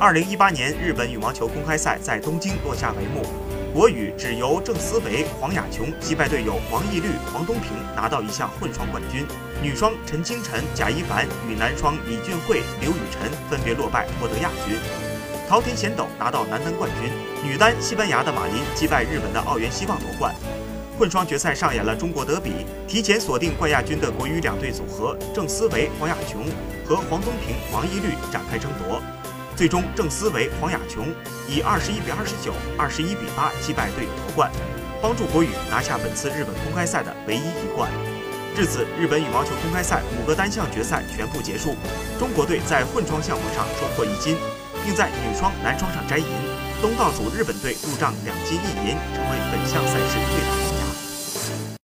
二零一八年日本羽毛球公开赛在东京落下帷幕，国羽只由郑思维、黄雅琼击败队友王懿律、黄东萍，拿到一项混双冠军。女双陈清晨、贾一凡与男双李俊慧、刘雨辰分别落败，获得亚军。桃田贤斗拿到男单冠军。女单西班牙的马林击败日本的奥原希望夺冠。混双决赛上演了中国德比，提前锁定冠亚军的国羽两队组合郑思维、黄雅琼和黄东萍、王懿律展开争夺。最终，郑思维、黄雅琼以二十一比二十九、二十一比八击败队友夺冠，帮助国羽拿下本次日本公开赛的唯一一冠。至此，日本羽毛球公开赛五个单项决赛全部结束，中国队在混双项目上收获一金，并在女双、男双上摘银。东道主日本队入账两金一银，成为本项赛事。